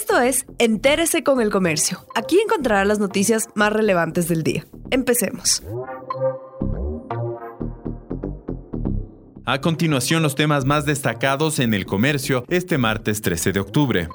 Esto es Entérese con el Comercio. Aquí encontrará las noticias más relevantes del día. Empecemos. A continuación, los temas más destacados en el comercio este martes 13 de octubre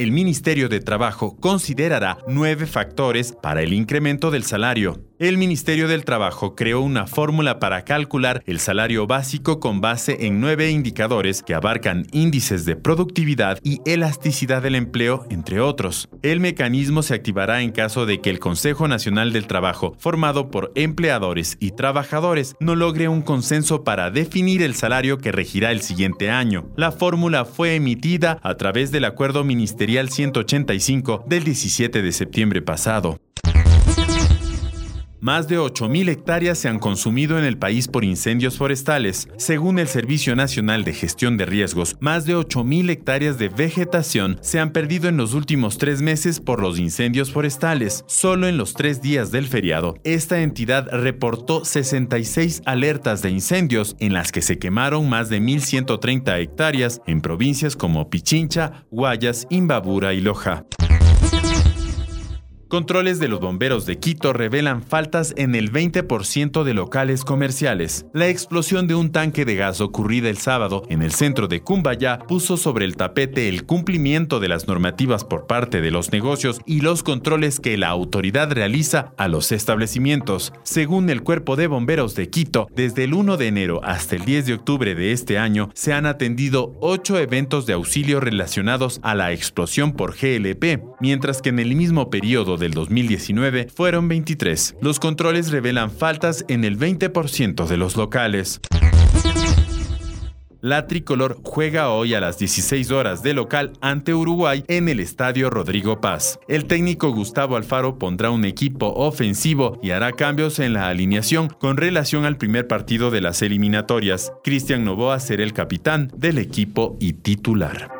el Ministerio de Trabajo considerará nueve factores para el incremento del salario el Ministerio del Trabajo creó una fórmula para calcular el salario básico con base en nueve indicadores que abarcan índices de productividad y elasticidad del empleo, entre otros. El mecanismo se activará en caso de que el Consejo Nacional del Trabajo, formado por empleadores y trabajadores, no logre un consenso para definir el salario que regirá el siguiente año. La fórmula fue emitida a través del Acuerdo Ministerial 185 del 17 de septiembre pasado. Más de 8.000 hectáreas se han consumido en el país por incendios forestales. Según el Servicio Nacional de Gestión de Riesgos, más de 8.000 hectáreas de vegetación se han perdido en los últimos tres meses por los incendios forestales. Solo en los tres días del feriado, esta entidad reportó 66 alertas de incendios en las que se quemaron más de 1.130 hectáreas en provincias como Pichincha, Guayas, Imbabura y Loja. Controles de los bomberos de Quito revelan faltas en el 20% de locales comerciales. La explosión de un tanque de gas ocurrida el sábado en el centro de Cumbayá puso sobre el tapete el cumplimiento de las normativas por parte de los negocios y los controles que la autoridad realiza a los establecimientos. Según el Cuerpo de Bomberos de Quito, desde el 1 de enero hasta el 10 de octubre de este año se han atendido 8 eventos de auxilio relacionados a la explosión por GLP, mientras que en el mismo periodo del 2019 fueron 23. Los controles revelan faltas en el 20% de los locales. La tricolor juega hoy a las 16 horas de local ante Uruguay en el Estadio Rodrigo Paz. El técnico Gustavo Alfaro pondrá un equipo ofensivo y hará cambios en la alineación con relación al primer partido de las eliminatorias. Cristian Novoa será el capitán del equipo y titular.